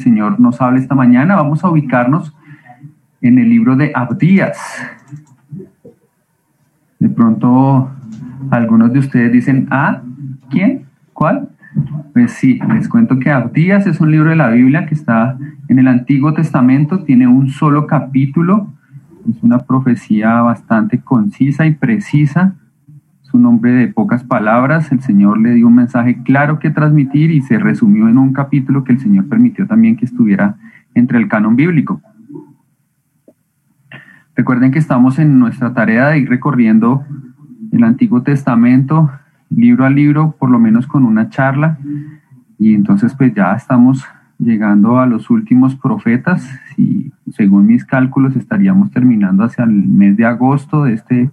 Señor nos hable esta mañana. Vamos a ubicarnos en el libro de Abdías. De pronto algunos de ustedes dicen, ¿ah? ¿Quién? ¿Cuál? Pues sí, les cuento que Abdías es un libro de la Biblia que está en el Antiguo Testamento, tiene un solo capítulo, es una profecía bastante concisa y precisa, un hombre de pocas palabras, el Señor le dio un mensaje claro que transmitir y se resumió en un capítulo que el Señor permitió también que estuviera entre el canon bíblico. Recuerden que estamos en nuestra tarea de ir recorriendo el Antiguo Testamento, libro a libro, por lo menos con una charla. Y entonces pues ya estamos llegando a los últimos profetas y según mis cálculos estaríamos terminando hacia el mes de agosto de este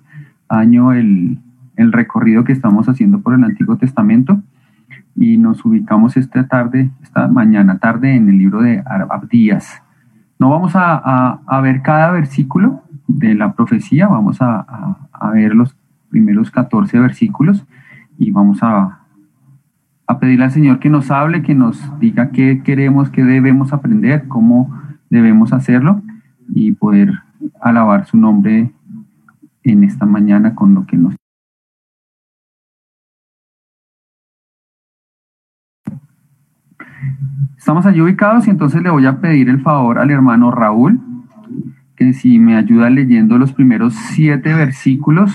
año el, el recorrido que estamos haciendo por el Antiguo Testamento y nos ubicamos esta tarde, esta mañana tarde en el libro de Abdías. No vamos a, ver cada versículo de la profecía, vamos a, a ver los primeros 14 versículos y vamos a, a pedirle al Señor que nos hable, que nos diga qué queremos, qué debemos aprender, cómo debemos hacerlo y poder alabar su nombre en esta mañana con lo que nos Estamos allí ubicados y entonces le voy a pedir el favor al hermano Raúl que si me ayuda leyendo los primeros siete versículos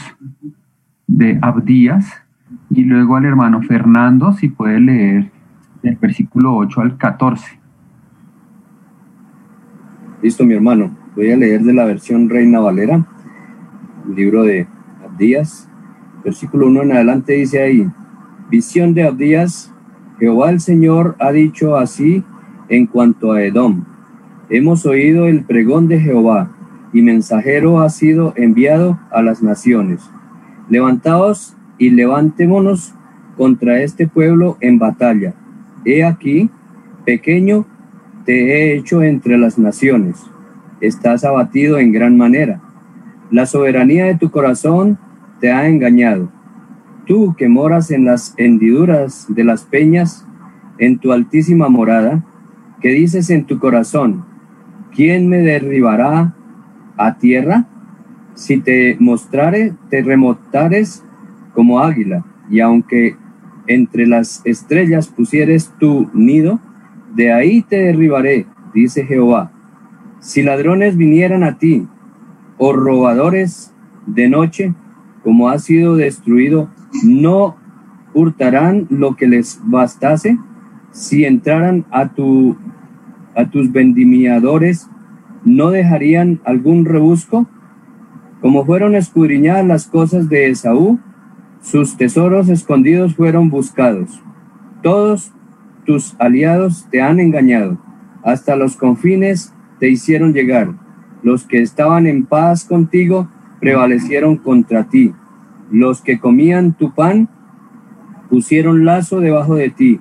de Abdías y luego al hermano Fernando, si puede leer del versículo 8 al 14. Listo, mi hermano. Voy a leer de la versión Reina Valera, el libro de Abdías. Versículo 1 en adelante dice ahí, visión de Abdías, Jehová el Señor ha dicho así en cuanto a Edom. Hemos oído el pregón de Jehová, y mensajero ha sido enviado a las naciones. Levantaos y levantémonos contra este pueblo en batalla. He aquí, pequeño te he hecho entre las naciones. Estás abatido en gran manera. La soberanía de tu corazón te ha engañado. Tú que moras en las hendiduras de las peñas, en tu altísima morada, que dices en tu corazón, ¿quién me derribará a tierra? Si te mostrare, te remotares como águila, y aunque entre las estrellas pusieres tu nido, de ahí te derribaré, dice Jehová. Si ladrones vinieran a ti, o robadores de noche, como ha sido destruido, no hurtarán lo que les bastase. Si entraran a, tu, a tus vendimiadores, no dejarían algún rebusco. Como fueron escudriñadas las cosas de Esaú, sus tesoros escondidos fueron buscados. Todos tus aliados te han engañado. Hasta los confines te hicieron llegar. Los que estaban en paz contigo prevalecieron contra ti. Los que comían tu pan pusieron lazo debajo de ti.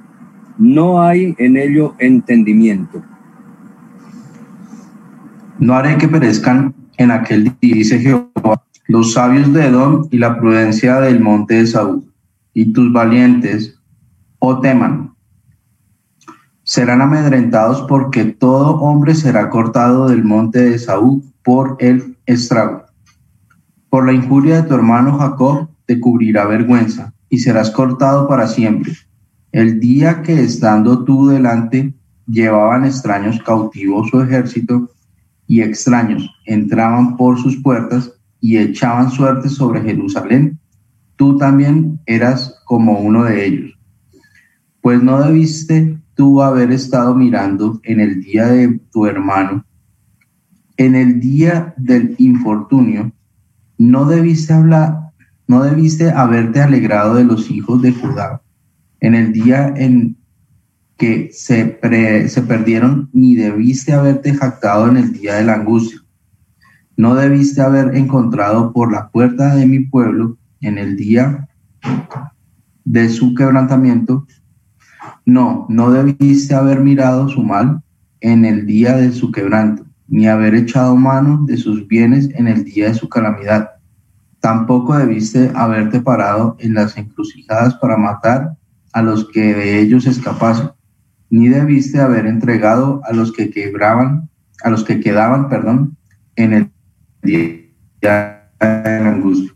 No hay en ello entendimiento. No haré que perezcan en aquel día, dice Jehová, los sabios de Edom y la prudencia del monte de Saúl, y tus valientes, oh teman, serán amedrentados porque todo hombre será cortado del monte de Saúl por el estrago. Por la injuria de tu hermano Jacob te cubrirá vergüenza y serás cortado para siempre. El día que estando tú delante llevaban extraños cautivos su ejército y extraños entraban por sus puertas, y echaban suerte sobre Jerusalén, tú también eras como uno de ellos. Pues no debiste tú haber estado mirando en el día de tu hermano, en el día del infortunio, no debiste hablar, no debiste haberte alegrado de los hijos de Judá, en el día en que se, se perdieron, ni debiste haberte jactado en el día de la angustia no debiste haber encontrado por la puerta de mi pueblo en el día de su quebrantamiento. No, no debiste haber mirado su mal en el día de su quebranto, ni haber echado mano de sus bienes en el día de su calamidad. Tampoco debiste haberte parado en las encrucijadas para matar a los que de ellos escapasen. ni debiste haber entregado a los que quebraban, a los que quedaban, perdón, en el día de la angustia.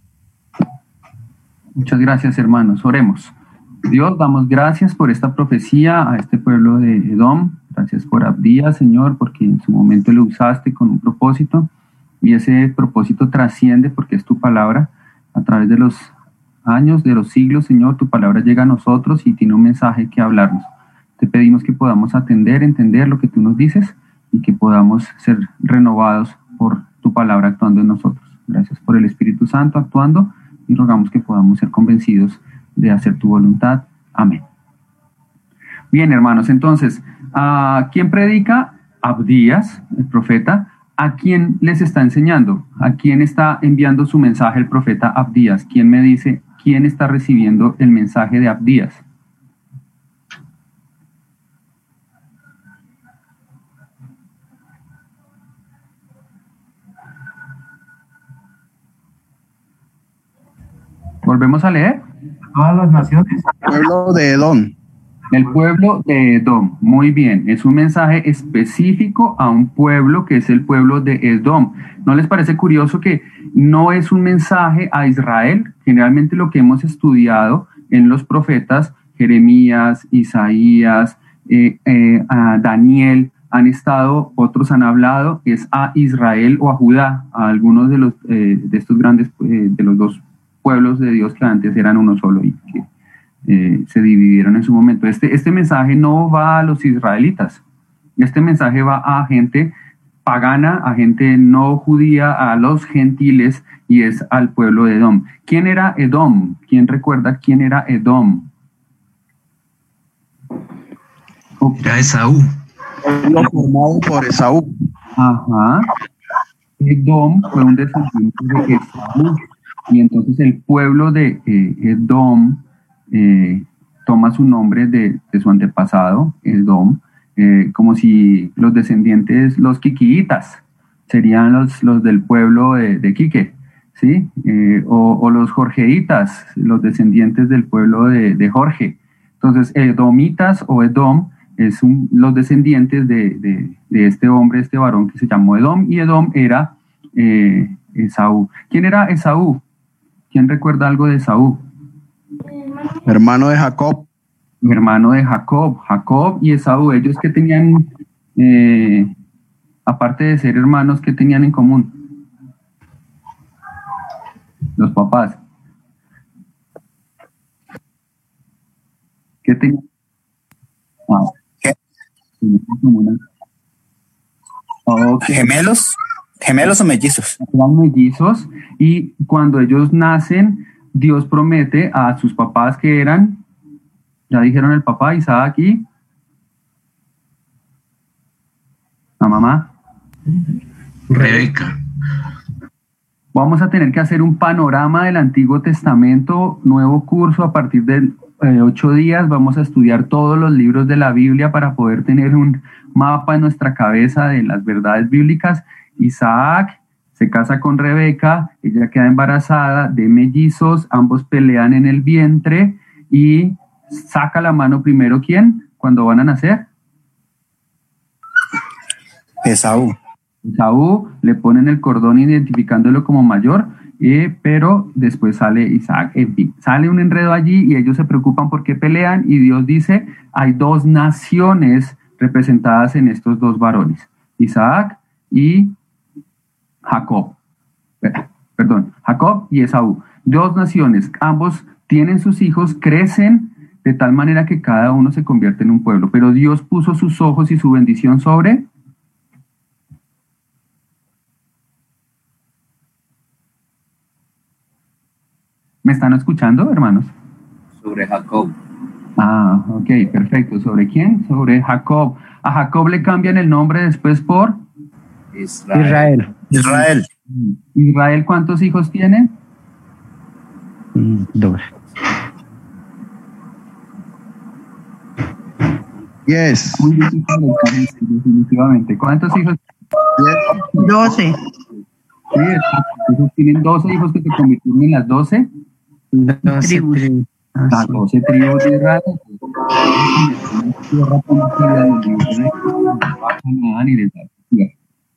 Muchas gracias, hermanos. Oremos. Dios, damos gracias por esta profecía a este pueblo de Edom. Gracias por Abdías, Señor, porque en su momento lo usaste con un propósito y ese propósito trasciende porque es tu palabra. A través de los años, de los siglos, Señor, tu palabra llega a nosotros y tiene un mensaje que hablarnos. Te pedimos que podamos atender, entender lo que tú nos dices y que podamos ser renovados por tu palabra actuando en nosotros. Gracias por el Espíritu Santo actuando y rogamos que podamos ser convencidos de hacer tu voluntad. Amén. Bien, hermanos, entonces, ¿a quién predica? Abdías, el profeta. ¿A quién les está enseñando? ¿A quién está enviando su mensaje el profeta Abdías? ¿Quién me dice quién está recibiendo el mensaje de Abdías? Volvemos a leer. Todas las naciones. Pueblo de Edom. El pueblo de Edom. Muy bien. Es un mensaje específico a un pueblo que es el pueblo de Edom. ¿No les parece curioso que no es un mensaje a Israel? Generalmente lo que hemos estudiado en los profetas, Jeremías, Isaías, eh, eh, Daniel, han estado, otros han hablado, es a Israel o a Judá, a algunos de los eh, de estos grandes, de los dos pueblos de Dios que antes eran uno solo y que eh, se dividieron en su momento. Este, este mensaje no va a los israelitas, este mensaje va a gente pagana, a gente no judía, a los gentiles y es al pueblo de Edom. ¿Quién era Edom? ¿Quién recuerda quién era Edom? Era Esaú. Lo formado por Esaú. Ajá. Edom fue un descendiente de Esaú y entonces el pueblo de eh, Edom eh, toma su nombre de, su antepasado, Edom, eh, como si los descendientes, los quiquiitas, serían los, los del pueblo de, de Quique, ¿sí? O, los jorgeitas, los descendientes del pueblo de, Jorge. Entonces, Edomitas o Edom es los descendientes de, este hombre, este varón que se llamó Edom, y Edom era Esaú. ¿Quién era Esaú? ¿Quién recuerda algo de Saúl? Hermano de Jacob. Hermano de Jacob. Jacob y Esaú, ellos que tenían, eh, aparte de ser hermanos, ¿qué tenían en común? Los papás. ¿Qué tenían? Ah. ¿Gemelos? ¿Gemelos o mellizos? Eran mellizos y cuando ellos nacen, Dios promete a sus papás que eran, ya dijeron el papá Isaac aquí, la mamá. Rebeca. Vamos a tener que hacer un panorama del Antiguo Testamento, nuevo curso a partir de eh, ocho días. Vamos a estudiar todos los libros de la Biblia para poder tener un mapa en nuestra cabeza de las verdades bíblicas. Isaac se casa con Rebeca, ella queda embarazada de mellizos, ambos pelean en el vientre y saca la mano primero quién cuando van a nacer. Esaú. Esaú le ponen el cordón identificándolo como mayor, eh, pero después sale Isaac. En fin, sale un enredo allí y ellos se preocupan porque pelean y Dios dice, hay dos naciones representadas en estos dos varones, Isaac y Jacob, perdón, Jacob y Esaú, dos naciones, ambos tienen sus hijos, crecen de tal manera que cada uno se convierte en un pueblo, pero Dios puso sus ojos y su bendición sobre ¿Me están escuchando, hermanos? Sobre Jacob. Ah, ok, perfecto. ¿Sobre quién? Sobre Jacob. A Jacob le cambian el nombre después por Israel. Israel. Israel, ¿cuántos hijos tiene? Mm, dos. Yes. definitivamente. ¿Cuántos hijos? Doce. Sí, entonces tienen doce hijos que se convirtieron en las doce. Tribus. Las doce tribus de Israel.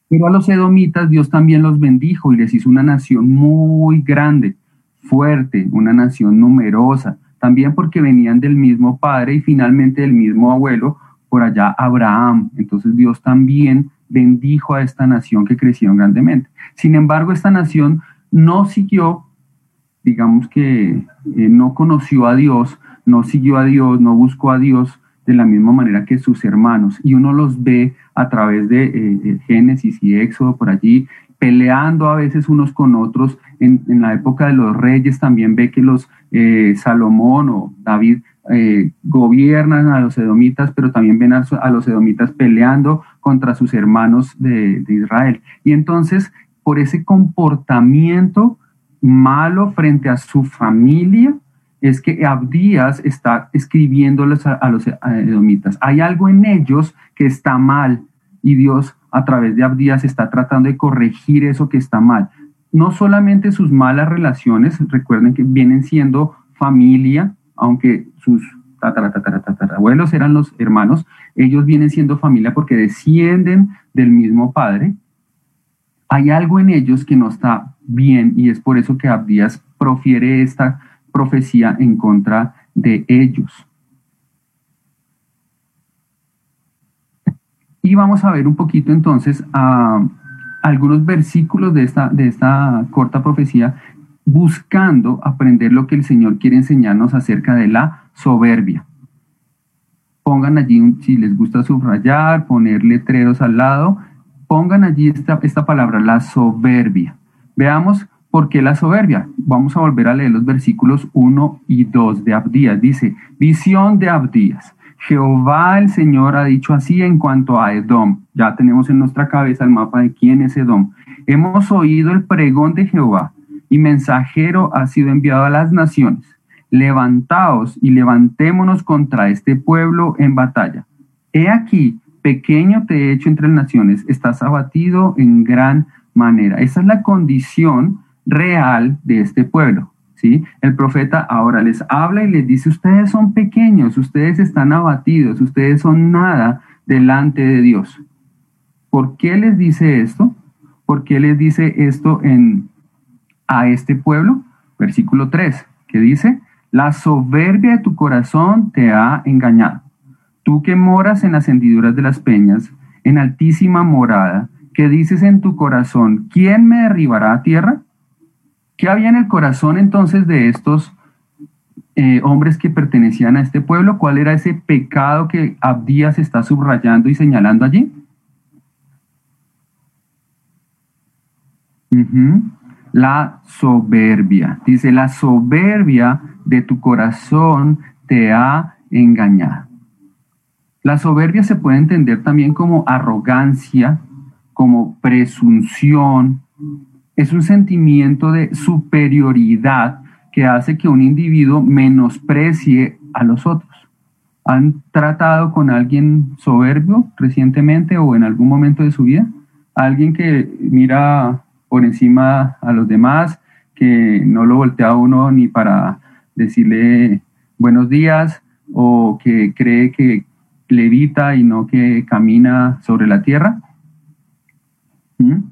Pero a los edomitas Dios también los bendijo y les hizo una nación muy grande, fuerte, una nación numerosa, también porque venían del mismo padre y finalmente del mismo abuelo, por allá Abraham. Entonces Dios también bendijo a esta nación que crecieron grandemente. Sin embargo, esta nación no siguió, digamos que eh, no conoció a Dios, no siguió a Dios, no buscó a Dios de la misma manera que sus hermanos. Y uno los ve a través de eh, eh, Génesis y Éxodo por allí, peleando a veces unos con otros. En, la época de los reyes también ve que los Salomón o David gobiernan a los edomitas, pero también ven a, los edomitas peleando contra sus hermanos de, de Israel. Y entonces por ese comportamiento malo frente a su familia, es que Abdías está escribiéndoles a, los edomitas. Hay algo en ellos que está mal y Dios a través de Abdías está tratando de corregir eso que está mal. No solamente sus malas relaciones, recuerden que vienen siendo familia, aunque sus abuelos eran los hermanos, ellos vienen siendo familia porque descienden del mismo padre, hay algo en ellos que no está bien y es por eso que Abdías profiere esta profecía en contra de ellos. Y vamos a ver un poquito entonces a algunos versículos de esta, de esta corta profecía buscando aprender lo que el Señor quiere enseñarnos acerca de la soberbia. Pongan allí, si les gusta subrayar, poner letreros al lado, pongan allí esta, esta palabra, la soberbia. Veamos por qué la soberbia. Vamos a volver a leer los versículos 1 y 2 de Abdías. Dice, visión de Abdías. Jehová el Señor ha dicho así en cuanto a Edom. Ya tenemos en nuestra cabeza el mapa de quién es Edom. Hemos oído el pregón de Jehová y mensajero ha sido enviado a las naciones. Levantaos y levantémonos contra este pueblo en batalla. He aquí, pequeño te he hecho entre las naciones, estás abatido en gran manera. Esa es la condición real de este pueblo. ¿sí? El profeta ahora les habla y les dice, ustedes son pequeños, ustedes están abatidos, ustedes son nada delante de Dios. ¿Por qué les dice esto? ¿Por qué les dice esto en, a este pueblo? Versículo 3, que dice, la soberbia de tu corazón te ha engañado Tú que moras en las hendiduras de las peñas, en altísima morada, que dices en tu corazón, ¿quién me derribará a tierra? ¿Qué había en el corazón entonces de estos eh, hombres que pertenecían a este pueblo? ¿Cuál era ese pecado que Abdías está subrayando y señalando allí? La soberbia. Dice, la soberbia de tu corazón te ha engañado. La soberbia se puede entender también como arrogancia, como presunción. Es un sentimiento de superioridad que hace que un individuo menosprecie a los otros. ¿Han tratado con alguien soberbio recientemente o en algún momento de su vida? Alguien que mira por encima a los demás, que no lo voltea a uno ni para decirle buenos días o que cree que levita y no que camina sobre la tierra. ¿Mm?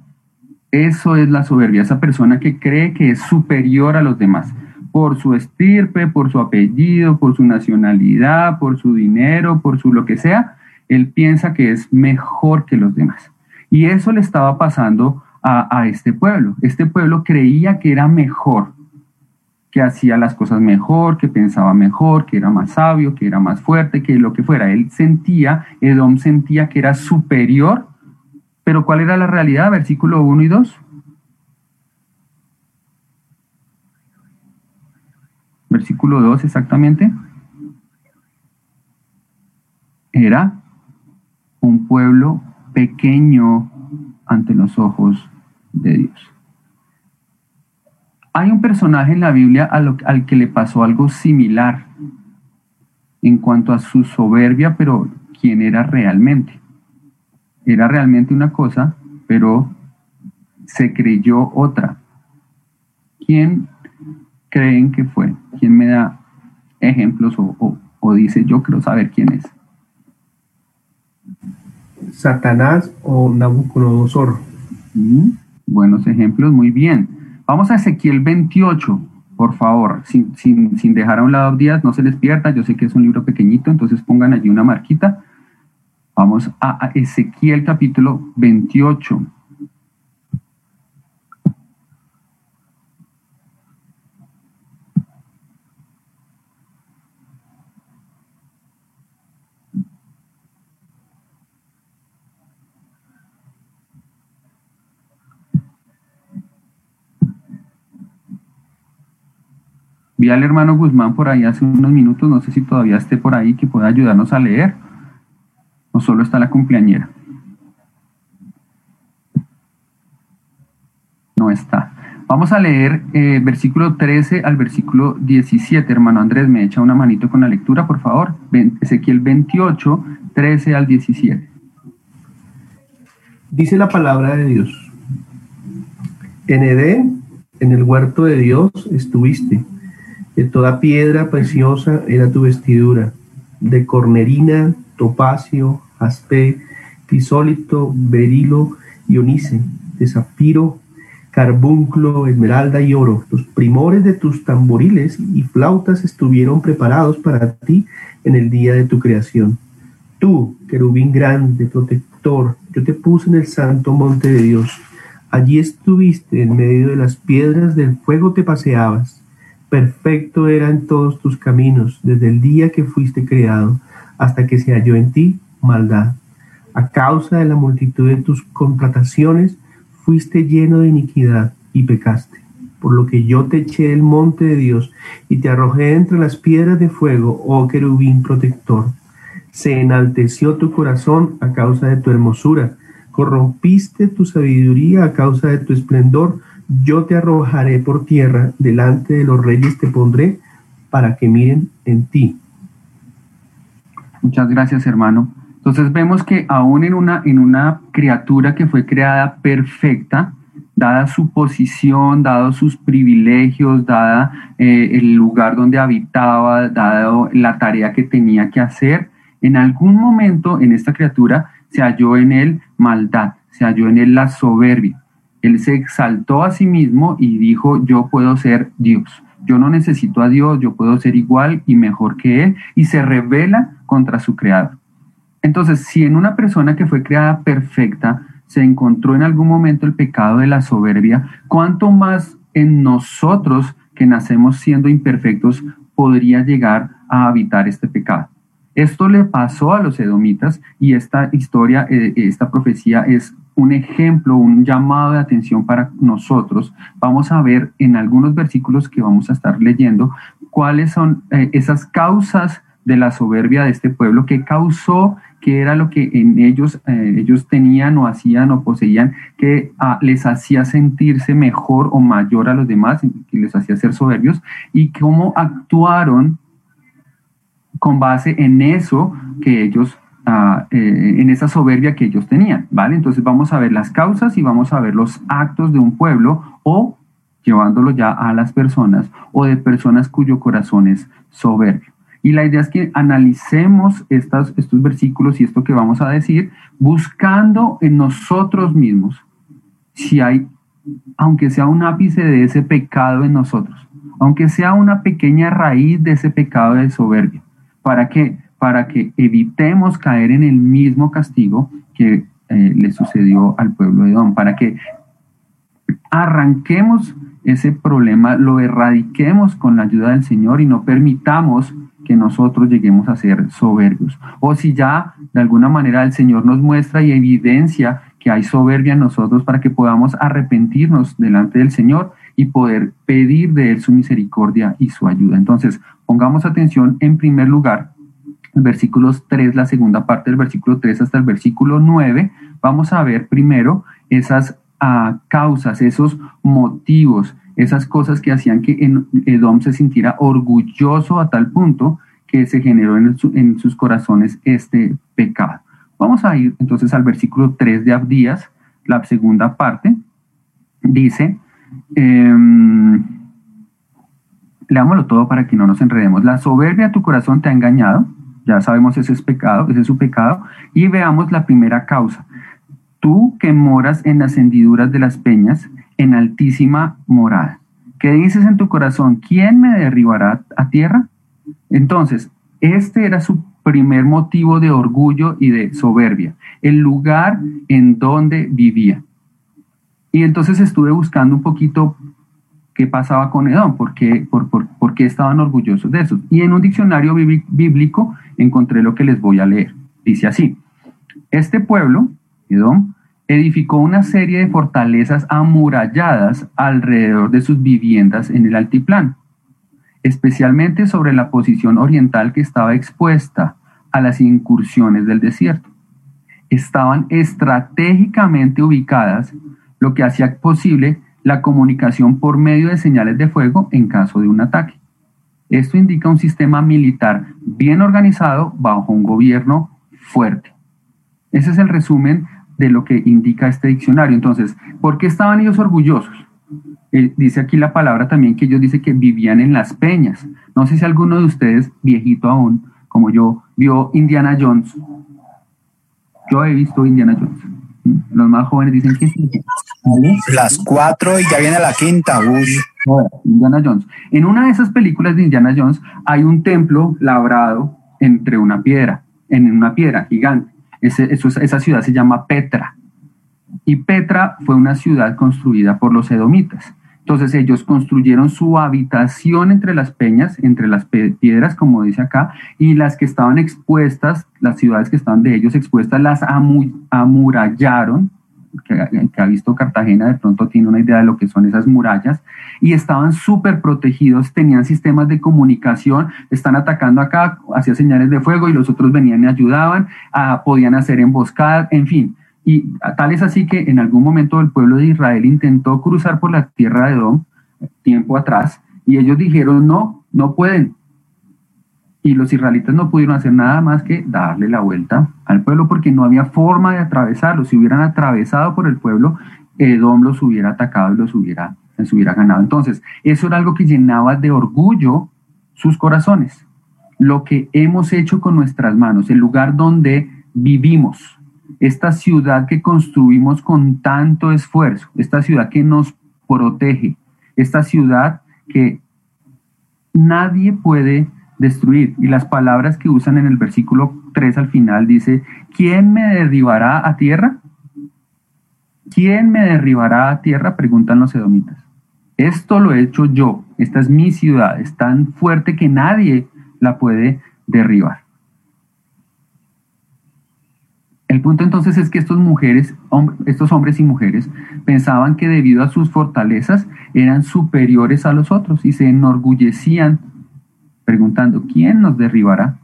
Eso es la soberbia, esa persona que cree que es superior a los demás por su estirpe, por su apellido, por su nacionalidad, por su dinero, por su lo que sea, él piensa que es mejor que los demás. Y eso le estaba pasando a, a este pueblo. Este pueblo creía que era mejor que hacía las cosas mejor, que pensaba mejor, que era más sabio, que era más fuerte, que lo que fuera. Él sentía, Edom sentía que era superior, pero ¿cuál era la realidad? Versículo 1 y 2. Versículo 2 exactamente. Era un pueblo pequeño ante los ojos de Dios. Hay un personaje en la Biblia al que le pasó algo similar en cuanto a su soberbia, pero quién era realmente. Era realmente una cosa, pero se creyó otra. ¿Quién creen que fue? ¿Quién me da ejemplos o, o dice yo quiero saber quién es? Satanás o Nabucodonosor. Mm, buenos ejemplos, muy bien. Vamos a Ezequiel 28, por favor, sin, sin, dejar a un lado días, no se les pierda, yo sé que es un libro pequeñito, entonces pongan allí una marquita. Vamos a Ezequiel capítulo 28. Vi al hermano Guzmán por ahí hace unos minutos, no sé si todavía esté por ahí, que pueda ayudarnos a leer. O solo está la cumpleañera. No está. Vamos a leer eh, versículo 13 al versículo 17. Hermano Andrés, me echa una manito con la lectura, por favor. Ezequiel 28, 13 al 17. Dice la palabra de Dios. En Edén, en el huerto de Dios, estuviste de toda piedra preciosa era tu vestidura, de cornerina, topacio, jaspe, crisólito, berilo y onice, de zafiro, carbunclo, esmeralda y oro. Los primores de tus tamboriles y flautas estuvieron preparados para ti en el día de tu creación. Tú, querubín grande, protector, yo te puse en el santo monte de Dios. Allí estuviste en medio de las piedras del fuego te paseabas Perfecto era en todos tus caminos, desde el día que fuiste creado, hasta que se halló en ti maldad. A causa de la multitud de tus contrataciones, fuiste lleno de iniquidad y pecaste. Por lo que yo te eché del monte de Dios y te arrojé entre las piedras de fuego, oh querubín protector. Se enalteció tu corazón a causa de tu hermosura, corrompiste tu sabiduría a causa de tu esplendor, yo te arrojaré por tierra, delante de los reyes te pondré, para que miren en ti. Muchas gracias, hermano. Entonces vemos que aún en una, en una criatura que fue creada perfecta, dada su posición, dados sus privilegios, dada eh, el lugar donde habitaba, dado la tarea que tenía que hacer, en algún momento en esta criatura se halló en él maldad, se halló en él la soberbia. Él se exaltó a sí mismo y dijo, yo puedo ser Dios. Yo no necesito a Dios, yo puedo ser igual y mejor que Él. Y se revela contra su creador. Entonces, si en una persona que fue creada perfecta se encontró en algún momento el pecado de la soberbia, ¿cuánto más en nosotros que nacemos siendo imperfectos podría llegar a habitar este pecado? Esto le pasó a los edomitas y esta historia, eh, esta profecía es un ejemplo, un llamado de atención para nosotros, vamos a ver en algunos versículos que vamos a estar leyendo cuáles son eh, esas causas de la soberbia de este pueblo, qué causó, qué era lo que en ellos, eh, ellos tenían o hacían o poseían, que ah, les hacía sentirse mejor o mayor a los demás, que les hacía ser soberbios, y cómo actuaron con base en eso que ellos eh, en esa soberbia que ellos tenían, ¿vale? Entonces vamos a ver las causas y vamos a ver los actos de un pueblo o llevándolo ya a las personas o de personas cuyo corazón es soberbio. Y la idea es que analicemos estos versículos y esto que vamos a decir, buscando en nosotros mismos si hay, aunque sea un ápice de ese pecado en nosotros, aunque sea una pequeña raíz de ese pecado de soberbia, para que para que evitemos caer en el mismo castigo que eh, le sucedió al pueblo de Edom, para que arranquemos ese problema, lo erradiquemos con la ayuda del Señor y no permitamos que nosotros lleguemos a ser soberbios. O si ya de alguna manera el Señor nos muestra y evidencia que hay soberbia en nosotros para que podamos arrepentirnos delante del Señor y poder pedir de Él su misericordia y su ayuda. Entonces, pongamos atención en primer lugar versículos 3, la segunda parte del versículo 3 hasta el versículo 9, vamos a ver primero esas ah, causas, esos motivos, esas cosas que hacían que Edom se sintiera orgulloso a tal punto que se generó en, sus corazones este pecado. Vamos a ir entonces al versículo 3 de Abdías, la segunda parte. Dice, em, leámoslo todo para que no nos enredemos. La soberbia de tu corazón te ha engañado, ya sabemos ese es pecado, ese es su pecado, y veamos la primera causa. Tú que moras en las hendiduras de las peñas, en altísima morada. ¿Qué dices en tu corazón? ¿Quién me derribará a tierra? Entonces, este era su primer motivo de orgullo y de soberbia, el lugar en donde vivía. Y entonces estuve buscando un poquito qué pasaba con Edom, por qué, por, por, qué estaban orgullosos de eso. Y en un diccionario bíblico encontré lo que les voy a leer. Dice así, este pueblo, Edom, edificó una serie de fortalezas amuralladas alrededor de sus viviendas en el altiplano, especialmente sobre la posición oriental que estaba expuesta a las incursiones del desierto. Estaban estratégicamente ubicadas, lo que hacía posible la comunicación por medio de señales de fuego en caso de un ataque. Esto indica un sistema militar bien organizado bajo un gobierno fuerte. Ese es el resumen de lo que indica este diccionario. Entonces, ¿por qué estaban ellos orgullosos? Eh, dice aquí la palabra también que ellos dicen que vivían en las peñas. No sé si alguno de ustedes, viejito aún, como yo, vio Indiana Jones. Yo he visto Indiana Jones. Los más jóvenes dicen que sí. Las cuatro y ya viene la quinta. Indiana Jones. En una de esas películas de Indiana Jones hay un templo labrado entre una piedra, en una piedra gigante esa ciudad se llama Petra. Y Petra fue una ciudad construida por los edomitas. Entonces ellos construyeron su habitación entre las peñas, entre las piedras, como dice acá, y las que estaban expuestas, las ciudades que estaban de ellos expuestas, las amurallaron que, ha visto Cartagena de pronto tiene una idea de lo que son esas murallas, y estaban súper protegidos, tenían sistemas de comunicación, están atacando acá, hacía señales de fuego y los otros venían y ayudaban, ah, podían hacer emboscadas, en fin. Y tal es así que en algún momento el pueblo de Israel intentó cruzar por la tierra de Edom, tiempo atrás, y ellos dijeron, no, no pueden, y los israelitas no pudieron hacer nada más que darle la vuelta al pueblo porque no había forma de atravesarlo. Si hubieran atravesado por el pueblo, Edom los hubiera atacado y los hubiera, les hubiera ganado. Entonces, eso era algo que llenaba de orgullo sus corazones. Lo que hemos hecho con nuestras manos, el lugar donde vivimos, esta ciudad que construimos con tanto esfuerzo, esta ciudad que nos protege, esta ciudad que nadie puede destruir. Y las palabras que usan en el versículo 3 al final dice, ¿quién me derribará a tierra? ¿Quién me derribará a tierra? Preguntan los edomitas. Esto lo he hecho yo, esta es mi ciudad, es tan fuerte que nadie la puede derribar. El punto entonces es que estos mujeres, estos hombres y mujeres pensaban que debido a sus fortalezas eran superiores a los otros y se enorgullecían preguntando, ¿quién nos derribará?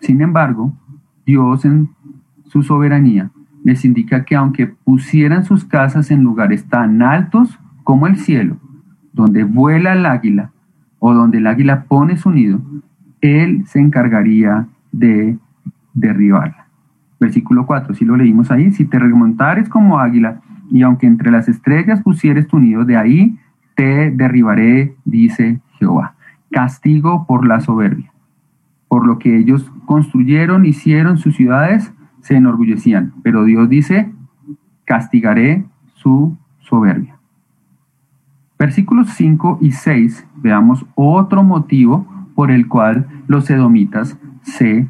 Sin embargo, Dios en su soberanía les indica que aunque pusieran sus casas en lugares tan altos como el cielo, donde vuela el águila o donde el águila pone su nido, Él se encargaría de derribarla. Versículo 4, si lo leímos ahí, si te remontares como águila y aunque entre las estrellas pusieres tu nido, de ahí te derribaré, dice Jehová castigo por la soberbia. Por lo que ellos construyeron, hicieron sus ciudades, se enorgullecían. Pero Dios dice, castigaré su soberbia. Versículos 5 y 6, veamos otro motivo por el cual los edomitas se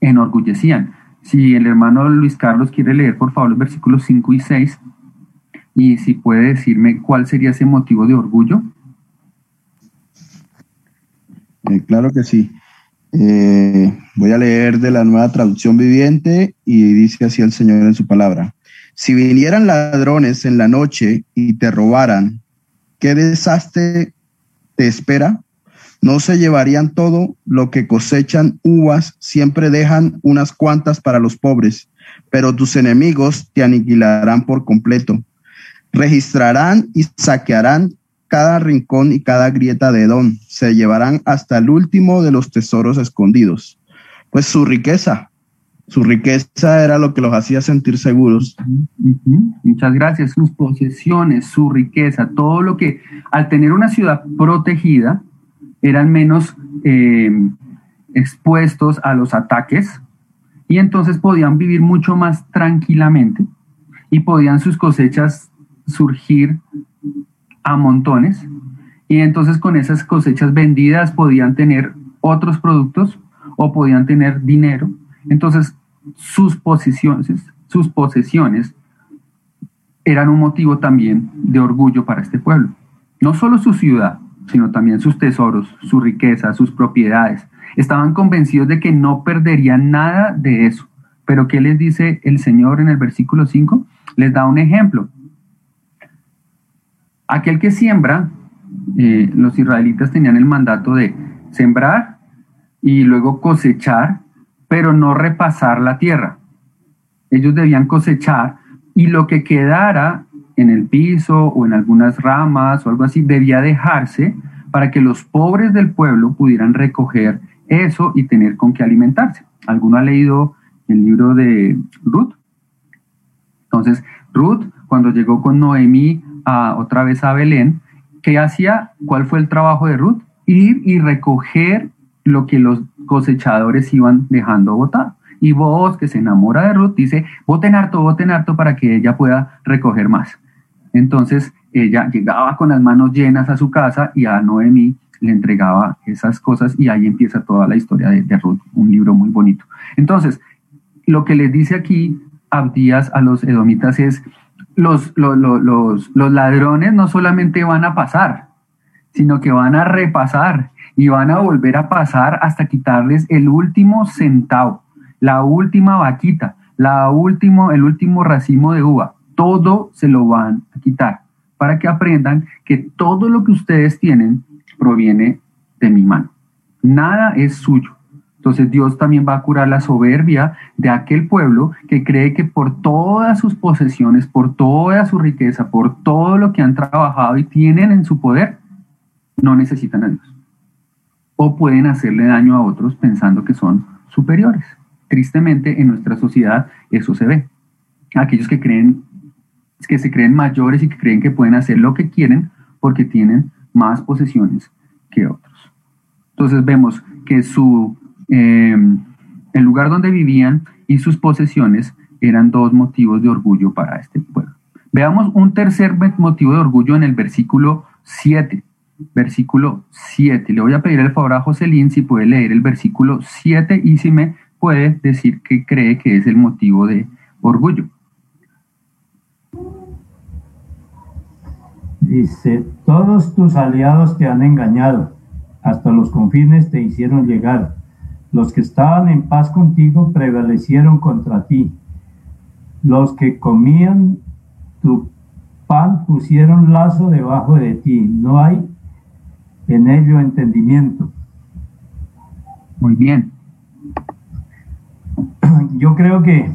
enorgullecían. Si el hermano Luis Carlos quiere leer, por favor, los versículos 5 y 6, y si puede decirme cuál sería ese motivo de orgullo. Eh, claro que sí. Eh, voy a leer de la nueva traducción viviente y dice así el Señor en su palabra. Si vinieran ladrones en la noche y te robaran, ¿qué desastre te espera? No se llevarían todo lo que cosechan uvas, siempre dejan unas cuantas para los pobres, pero tus enemigos te aniquilarán por completo. Registrarán y saquearán cada rincón y cada grieta de Edom, se llevarán hasta el último de los tesoros escondidos, pues su riqueza Su riqueza era lo que los hacía sentir seguros. Muchas gracias. Sus posesiones, su riqueza, todo lo que al tener una ciudad protegida eran menos eh, expuestos a los ataques y entonces podían vivir mucho más tranquilamente y podían sus cosechas surgir a montones y entonces con esas cosechas vendidas podían tener otros productos o podían tener dinero. Entonces sus posesiones, sus posesiones eran un motivo también de orgullo para este pueblo. No solo su ciudad, sino también sus tesoros, su riqueza, sus propiedades. Estaban convencidos de que no perderían nada de eso. Pero ¿qué les dice el Señor en el versículo 5? Les da un ejemplo. Aquel que siembra, eh, los israelitas tenían el mandato de sembrar y luego cosechar pero no repasar la tierra. Ellos debían cosechar y lo que quedara en el piso o en algunas ramas o algo así debía dejarse para que los pobres del pueblo pudieran recoger eso y tener con qué alimentarse. ¿Alguno ha leído el libro de Ruth? Entonces, Ruth, cuando llegó con Noemí otra vez a Belén, ¿qué hacía? ¿Cuál fue el trabajo de Ruth? Ir y recoger lo que los cosechadores iban dejando votar. Y vos, que se enamora de Ruth, dice, voten harto, voten harto para que ella pueda recoger más. Entonces ella llegaba con las manos llenas a su casa y a Noemí le entregaba esas cosas y ahí empieza toda la historia de, Ruth, un libro muy bonito. Entonces, lo que les dice aquí Abdías a los edomitas es, los, los, los, los ladrones no solamente van a pasar, sino que van a repasar y van a volver a pasar hasta quitarles el último centavo, la última vaquita, la último, el último racimo de uva. Todo se lo van a quitar para que aprendan que todo lo que ustedes tienen proviene de mi mano. Nada es suyo. Entonces Dios también va a curar la soberbia de aquel pueblo que cree que por todas sus posesiones, por toda su riqueza, por todo lo que han trabajado y tienen en su poder, no necesitan a Dios o pueden hacerle daño a otros pensando que son superiores. Tristemente, en nuestra sociedad eso se ve. Aquellos que creen que se creen mayores y que creen que pueden hacer lo que quieren porque tienen más posesiones que otros. Entonces vemos que su, em, el lugar donde vivían y sus posesiones eran dos motivos de orgullo para este pueblo. Veamos un tercer motivo de orgullo en el versículo 7 versículo 7. Le voy a pedir el favor a Joselín si puede leer el versículo 7 y si me puede decir que cree que es el motivo de orgullo. Dice, todos tus aliados te han engañado, hasta los confines te hicieron llegar. Los que estaban en paz contigo prevalecieron contra ti. Los que comían tu pan pusieron lazo debajo de ti. No hay en ello entendimiento. Muy bien. Yo creo que,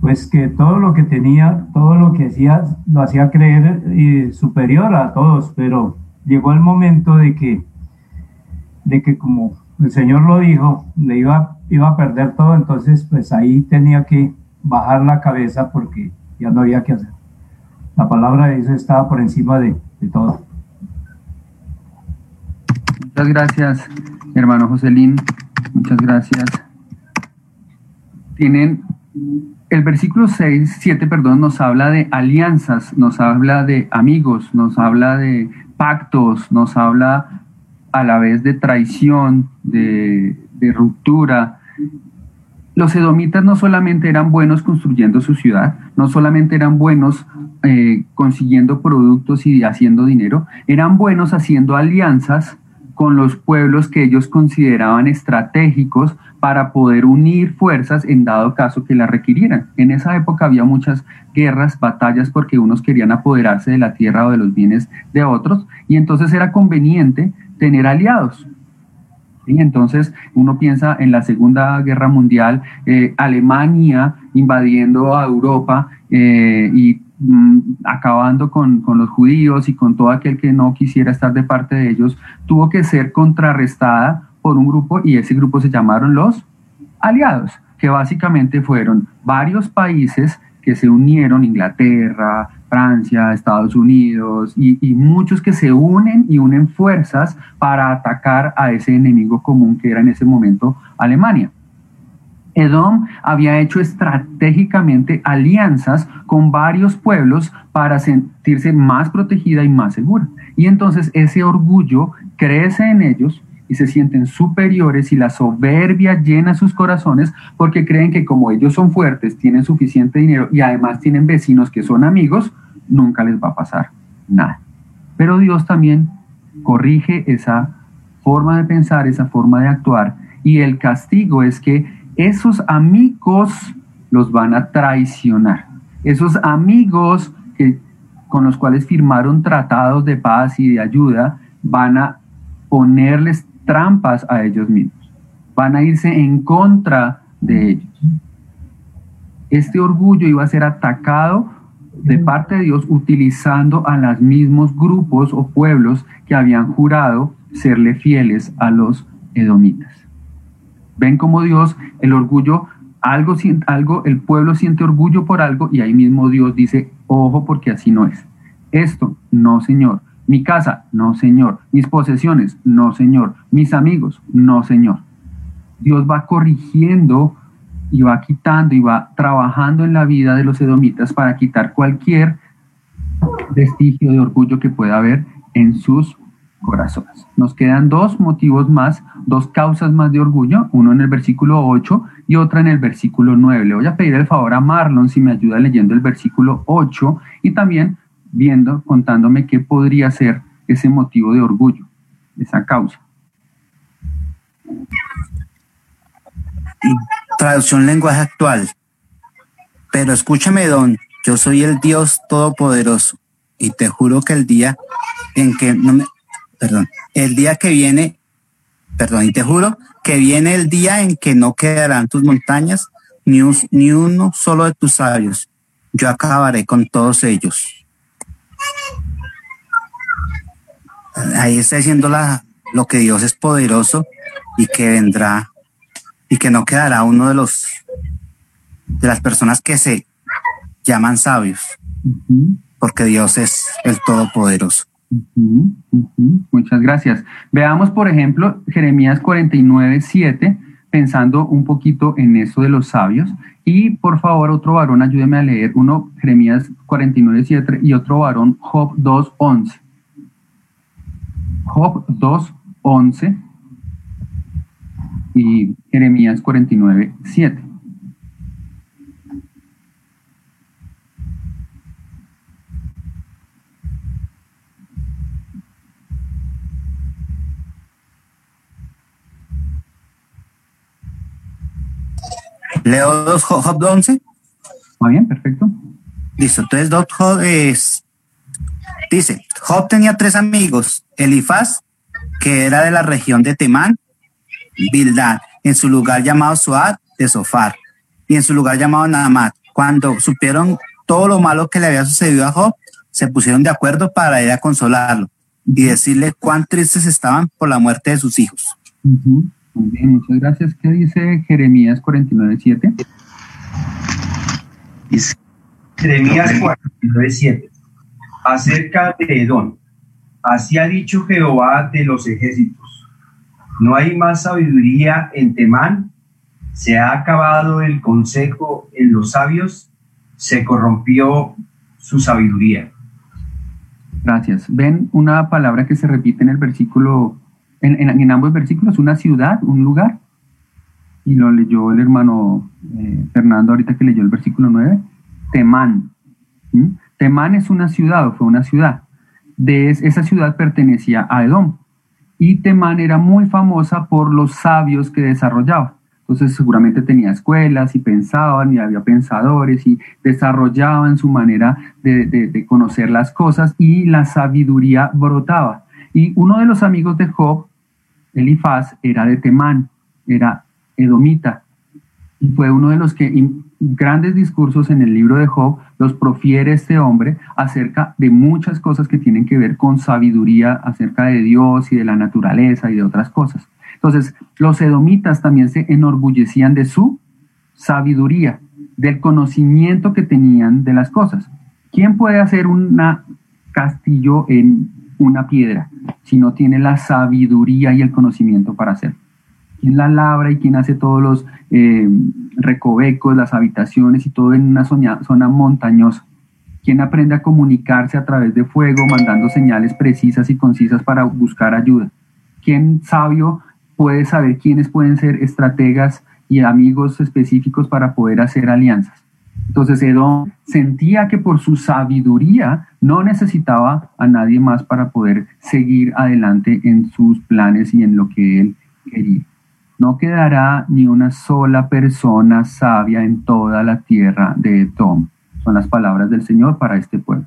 pues que todo lo que tenía, todo lo que hacía, lo hacía creer eh, superior a todos, pero llegó el momento de que, de que como el Señor lo dijo, le iba, iba a perder todo, entonces pues ahí tenía que bajar la cabeza porque ya no había que hacer. La palabra de Dios estaba por encima de, de todo. Muchas gracias, hermano Joselín. Muchas gracias. Tienen el versículo 6, 7, perdón, nos habla de alianzas, nos habla de amigos, nos habla de pactos, nos habla a la vez de traición, de, ruptura. Los edomitas no solamente eran buenos construyendo su ciudad, no solamente eran buenos eh, consiguiendo productos y haciendo dinero, eran buenos haciendo alianzas con los pueblos que ellos consideraban estratégicos para poder unir fuerzas en dado caso que la requirieran. En esa época había muchas guerras, batallas, porque unos querían apoderarse de la tierra o de los bienes de otros, y entonces era conveniente tener aliados. Y entonces uno piensa en la Segunda Guerra Mundial, eh, Alemania invadiendo a Europa eh, y Mm, acabando con, los judíos y con todo aquel que no quisiera estar de parte de ellos, tuvo que ser contrarrestada por un grupo y ese grupo se llamaron los aliados. que básicamente fueron varios países que se unieron, Inglaterra, Francia, Estados Unidos y, muchos que se unen y unen fuerzas para atacar a ese enemigo común que era en ese momento Alemania. Edom había hecho estratégicamente alianzas con varios pueblos para sentirse más protegida y más segura. Y entonces ese orgullo crece en ellos y se sienten superiores y la soberbia llena sus corazones porque creen que como ellos son fuertes, tienen suficiente dinero y además tienen vecinos que son amigos, nunca les va a pasar nada. Pero Dios también corrige esa forma de pensar, esa forma de actuar y el castigo es que esos amigos los van a traicionar. Esos amigos que, con los cuales firmaron tratados de paz y de ayuda van a ponerles trampas a ellos mismos. Van a irse en contra de ellos. Este orgullo iba a ser atacado de parte de Dios utilizando a los mismos grupos o pueblos que habían jurado serle fieles a los edomitas. Ven como Dios, el orgullo, algo, algo, el pueblo siente orgullo por algo y ahí mismo Dios dice, ojo porque así no es. Esto, no Señor. Mi casa, no Señor. Mis posesiones, no Señor. Mis amigos, no Señor. Dios va corrigiendo y va quitando y va trabajando en la vida de los edomitas para quitar cualquier vestigio de orgullo que pueda haber en sus corazones. Nos quedan dos motivos más, dos causas más de orgullo, uno en el versículo 8 y otra en el versículo 9. Le voy a pedir el favor a Marlon si me ayuda leyendo el versículo 8 y también viendo, contándome qué podría ser ese motivo de orgullo, esa causa. Traducción lenguaje actual. Pero escúchame, Don, yo soy el Dios Todopoderoso y te juro que el día en que no me, perdón, el día que viene, perdón, y te juro que viene el día en que no quedarán tus montañas ni, ni uno solo de tus sabios. Yo acabaré con todos ellos. Ahí está diciendo la, lo que Dios es poderoso y que vendrá y que no quedará uno de los de las personas que se llaman sabios, porque Dios es el todopoderoso. Muchas gracias. Veamos, por ejemplo, Jeremías 49, 7, pensando un poquito en eso de los sabios. Y por favor, otro varón, ayúdeme a leer uno, Jeremías 49, 7 y otro varón, Job 2, 11. Job 2, 11 y Jeremías 49, 7. Leo 2 Job 11. Muy bien, perfecto. Listo, entonces Job es, dice, Job tenía tres amigos, Elifaz, que era de la región de Temán, Bildad, en su lugar llamado Suad de Sofar, y en su lugar llamado Naamat. Cuando supieron todo lo malo que le había sucedido a Job, se pusieron de acuerdo para ir a consolarlo y decirle cuán tristes estaban por la muerte de sus hijos. Muy bien, muchas gracias. ¿Qué dice Jeremías 49.7? Dice Jeremías 49.7. Acerca de Edom. Así ha dicho Jehová de los ejércitos. No hay más sabiduría en Temán. Se ha acabado el consejo en los sabios. Se corrompió su sabiduría. Gracias. Ven una palabra que se repite en el versículo en, ambos versículos, una ciudad, un lugar, y lo leyó el hermano eh, Fernando ahorita que leyó el versículo 9, Temán. Temán es una ciudad o fue una ciudad. De esa ciudad pertenecía a Edom. Y Temán era muy famosa por los sabios que desarrollaba. Entonces seguramente tenía escuelas y pensaban y había pensadores y desarrollaban su manera de, de conocer las cosas y la sabiduría brotaba. Y uno de los amigos de Job Elifaz era de Temán, era edomita, y fue uno de los que grandes discursos en el libro de Job los profiere este hombre acerca de muchas cosas que tienen que ver con sabiduría acerca de Dios y de la naturaleza y de otras cosas. Entonces, los edomitas también se enorgullecían de su sabiduría, del conocimiento que tenían de las cosas. ¿Quién puede hacer un castillo en una piedra si no tiene la sabiduría y el conocimiento para hacerlo? ¿Quién la labra y quién hace todos los eh, recovecos, las habitaciones y todo en una zona montañosa? ¿Quién aprende a comunicarse a través de fuego, mandando señales precisas y concisas para buscar ayuda? ¿Quién sabio puede saber quiénes pueden ser estrategas y amigos específicos para poder hacer alianzas? Entonces Edom sentía que por su sabiduría no necesitaba a nadie más para poder seguir adelante en sus planes y en lo que él quería. No quedará ni una sola persona sabia en toda la tierra de Edom son las palabras del Señor para este pueblo.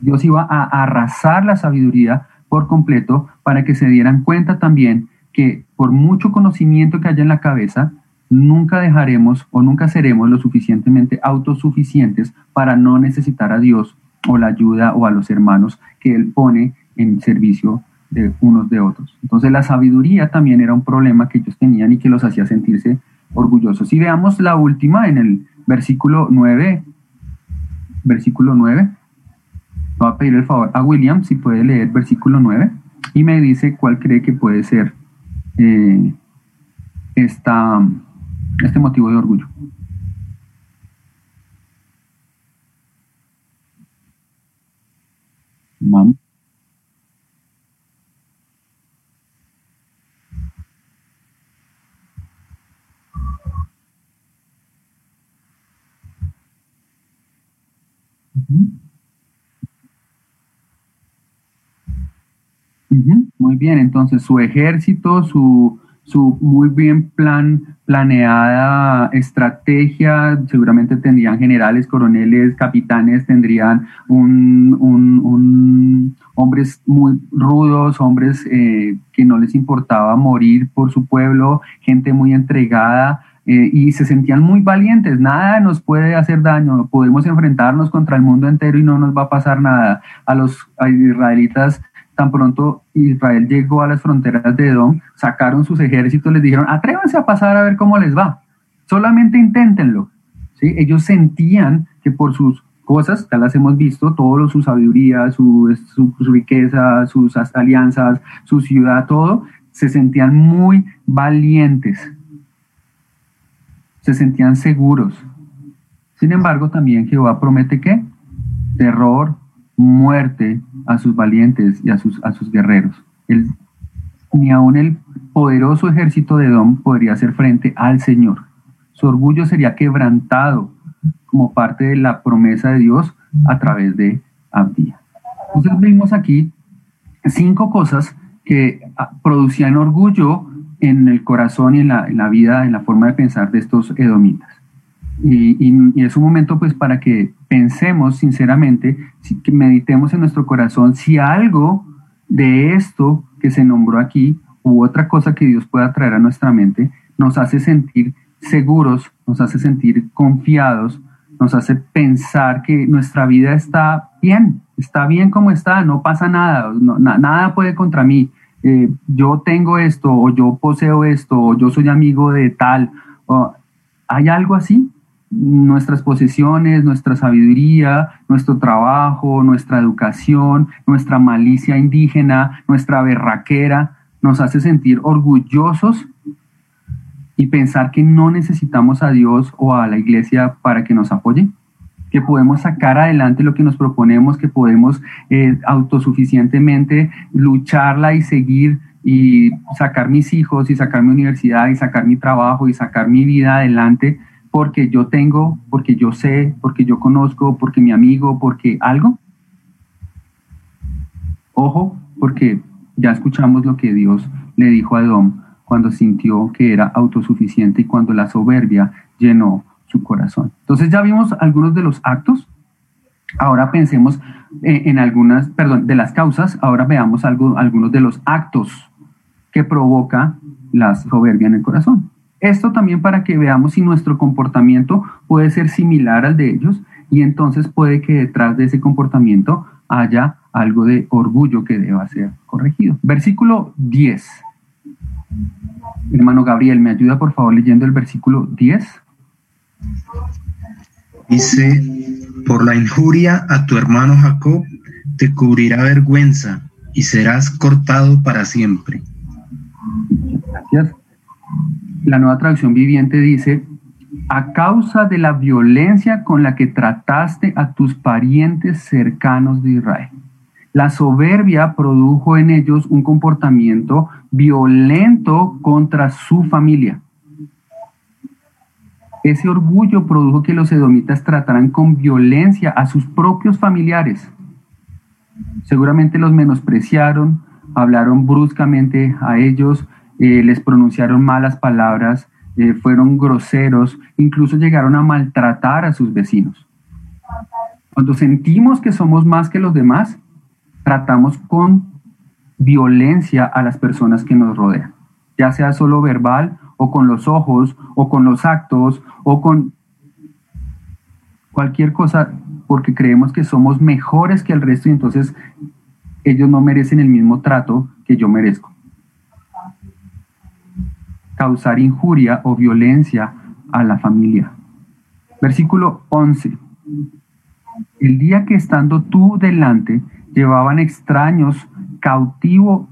Dios iba a arrasar la sabiduría por completo para que se dieran cuenta también que por mucho conocimiento que haya en la cabeza, nunca dejaremos o nunca seremos lo suficientemente autosuficientes para no necesitar a Dios o la ayuda o a los hermanos que Él pone en servicio de unos de otros. Entonces la sabiduría también era un problema que ellos tenían y que los hacía sentirse orgullosos. Y veamos la última en el versículo 9 versículo 9. Voy a pedir el favor a William si puede leer versículo 9 y me dice cuál cree que puede ser eh, esta, este motivo de orgullo. Muy bien, entonces su ejército, su, su muy bien plan, planeada estrategia, seguramente tendrían generales, coroneles, capitanes, tendrían un, hombres muy rudos, hombres eh, que no les importaba morir por su pueblo, gente muy entregada, eh, y se sentían muy valientes, nada nos puede hacer daño, podemos enfrentarnos contra el mundo entero y no nos va a pasar nada. A los israelitas, tan pronto Israel llegó a las fronteras de Edom, sacaron sus ejércitos, les dijeron, atrévanse a pasar a ver cómo les va, solamente inténtenlo. ¿Sí? Ellos sentían que por sus cosas, ya las hemos visto, todo su sabiduría, su, su riqueza, sus alianzas, su ciudad, todo, se sentían muy valientes se sentían seguros. Sin embargo, también Jehová promete que terror, muerte a sus valientes y a sus, a sus guerreros. ni aun el poderoso ejército de Edom podría hacer frente al Señor. Su orgullo sería quebrantado como parte de la promesa de Dios a través de Abdía. Entonces vimos aquí cinco cosas que ah, producían orgullo en el corazón y en la, vida, en la forma de pensar de estos edomitas. Y, es un momento pues para que pensemos sinceramente, si, que meditemos en nuestro corazón si algo de esto que se nombró aquí u otra cosa que Dios pueda traer a nuestra mente nos hace sentir seguros, nos hace sentir confiados, nos hace pensar que nuestra vida está bien, está bien como está, no pasa nada, nada puede contra mí, eh, yo tengo esto, o yo poseo esto, o yo soy amigo de tal. ¿Hay algo así? Nuestras posesiones, nuestra sabiduría, nuestro trabajo, nuestra educación, nuestra malicia indígena, nuestra berraquera, nos hace sentir orgullosos y pensar que no necesitamos a Dios o a la iglesia para que nos apoyen que podemos sacar adelante lo que nos proponemos, que podemos eh, autosuficientemente lucharla y seguir y sacar mis hijos y sacar mi universidad y sacar mi trabajo y sacar mi vida adelante porque yo tengo, porque yo sé, porque yo conozco, porque mi amigo, porque algo. Ojo, porque ya escuchamos lo que Dios le dijo a Edom cuando sintió que era autosuficiente y cuando la soberbia llenó su corazón. Entonces ya vimos algunos de los actos, ahora pensemos eh, en algunas, perdón, de las causas, ahora veamos algo, algunos de los actos que provoca la soberbia en el corazón. Esto también para que veamos si nuestro comportamiento puede ser similar al de ellos y entonces puede que detrás de ese comportamiento haya algo de orgullo que deba ser corregido. Versículo 10. Hermano Gabriel, ¿me ayuda por favor leyendo el versículo 10? Dice, por la injuria a tu hermano Jacob te cubrirá vergüenza y serás cortado para siempre. Gracias. La nueva traducción viviente dice, a causa de la violencia con la que trataste a tus parientes cercanos de Israel. La soberbia produjo en ellos un comportamiento violento contra su familia. Ese orgullo produjo que los edomitas trataran con violencia a sus propios familiares. Seguramente los menospreciaron, hablaron bruscamente a ellos, eh, les pronunciaron malas palabras, eh, fueron groseros, incluso llegaron a maltratar a sus vecinos. Cuando sentimos que somos más que los demás, tratamos con violencia a las personas que nos rodean, ya sea solo verbal o con los ojos o con los actos o con cualquier cosa porque creemos que somos mejores que el resto y entonces ellos no merecen el mismo trato que yo merezco causar injuria o violencia a la familia. Versículo 11. El día que estando tú delante llevaban extraños cautivo,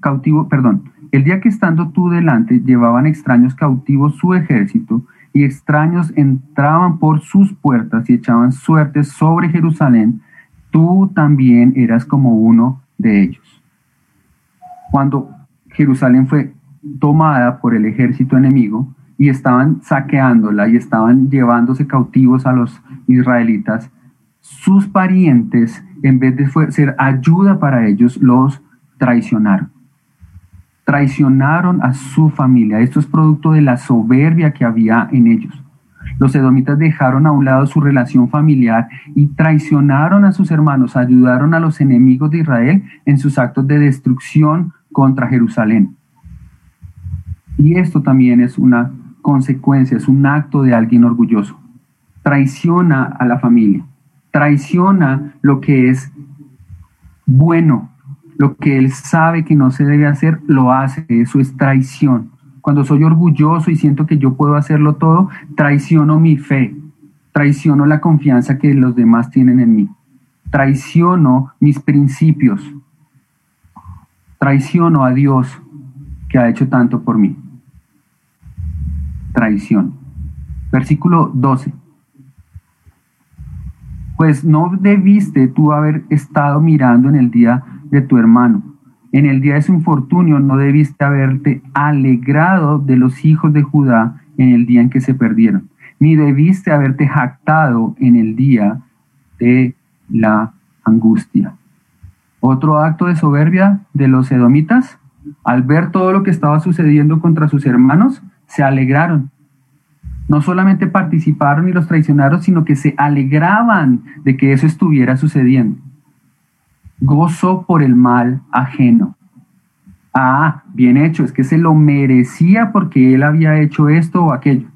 cautivo, perdón, el día que estando tú delante llevaban extraños cautivos su ejército y extraños entraban por sus puertas y echaban suerte sobre Jerusalén, tú también eras como uno de ellos. Cuando Jerusalén fue tomada por el ejército enemigo y estaban saqueándola y estaban llevándose cautivos a los israelitas, sus parientes, en vez de ser ayuda para ellos, los traicionaron. Traicionaron a su familia. Esto es producto de la soberbia que había en ellos. Los edomitas dejaron a un lado su relación familiar y traicionaron a sus hermanos, ayudaron a los enemigos de Israel en sus actos de destrucción contra Jerusalén. Y esto también es una consecuencia, es un acto de alguien orgulloso. Traiciona a la familia, traiciona lo que es bueno, lo que él sabe que no se debe hacer, lo hace, eso es traición. Cuando soy orgulloso y siento que yo puedo hacerlo todo, traiciono mi fe, traiciono la confianza que los demás tienen en mí, traiciono mis principios, traiciono a Dios que ha hecho tanto por mí traición. Versículo 12. Pues no debiste tú haber estado mirando en el día de tu hermano. En el día de su infortunio no debiste haberte alegrado de los hijos de Judá en el día en que se perdieron, ni debiste haberte jactado en el día de la angustia. Otro acto de soberbia de los edomitas, al ver todo lo que estaba sucediendo contra sus hermanos, se alegraron. No solamente participaron y los traicionaron, sino que se alegraban de que eso estuviera sucediendo. Gozo por el mal ajeno. Ah, bien hecho, es que se lo merecía porque él había hecho esto o aquello.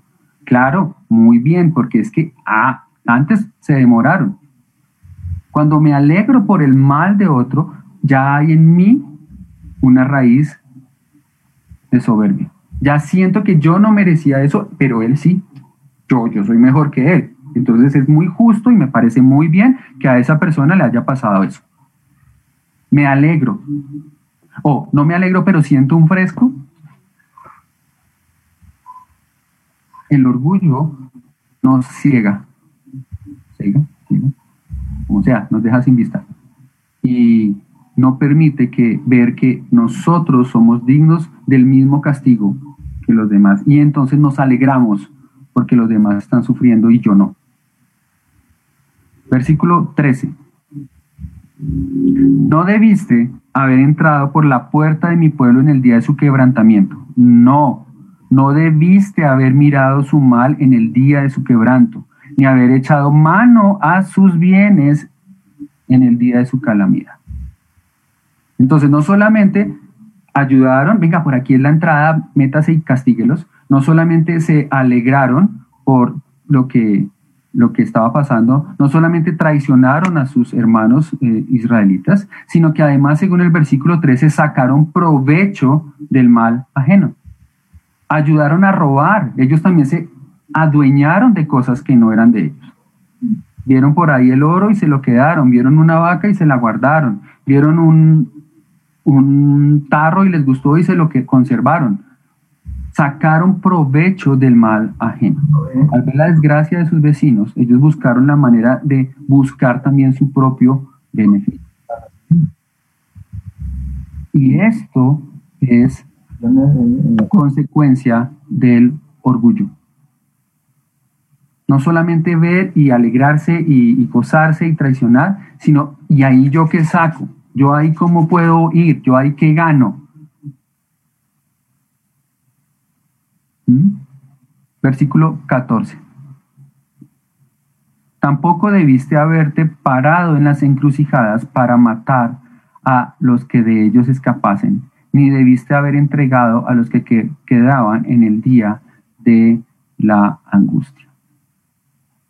Claro, muy bien, porque es que, ah, antes se demoraron. Cuando me alegro por el mal de otro, ya hay en mí una raíz de soberbia. Ya siento que yo no merecía eso, pero él sí. Yo, yo soy mejor que él. Entonces es muy justo y me parece muy bien que a esa persona le haya pasado eso. Me alegro. O no me alegro, pero siento un fresco. El orgullo nos ciega. ¿Ciega? O sea, nos deja sin vista. Y no permite que ver que nosotros somos dignos del mismo castigo que los demás. Y entonces nos alegramos porque los demás están sufriendo y yo no. Versículo 13. No debiste haber entrado por la puerta de mi pueblo en el día de su quebrantamiento. No, no debiste haber mirado su mal en el día de su quebranto, ni haber echado mano a sus bienes en el día de su calamidad. Entonces, no solamente ayudaron, venga, por aquí es la entrada, métase y castíguelos. No solamente se alegraron por lo que, lo que estaba pasando, no solamente traicionaron a sus hermanos eh, israelitas, sino que además, según el versículo 13, sacaron provecho del mal ajeno. Ayudaron a robar, ellos también se adueñaron de cosas que no eran de ellos. Vieron por ahí el oro y se lo quedaron, vieron una vaca y se la guardaron, vieron un, un tarro y les gustó y se lo que conservaron. Sacaron provecho del mal ajeno. Al ver la desgracia de sus vecinos, ellos buscaron la manera de buscar también su propio beneficio. Y esto es consecuencia del orgullo. No solamente ver y alegrarse y, gozarse y traicionar, sino, ¿y ahí yo qué saco? ¿Yo ahí cómo puedo ir? ¿Yo ahí qué gano? ¿Mm? Versículo 14. Tampoco debiste haberte parado en las encrucijadas para matar a los que de ellos escapasen, ni debiste haber entregado a los que quedaban en el día de la angustia.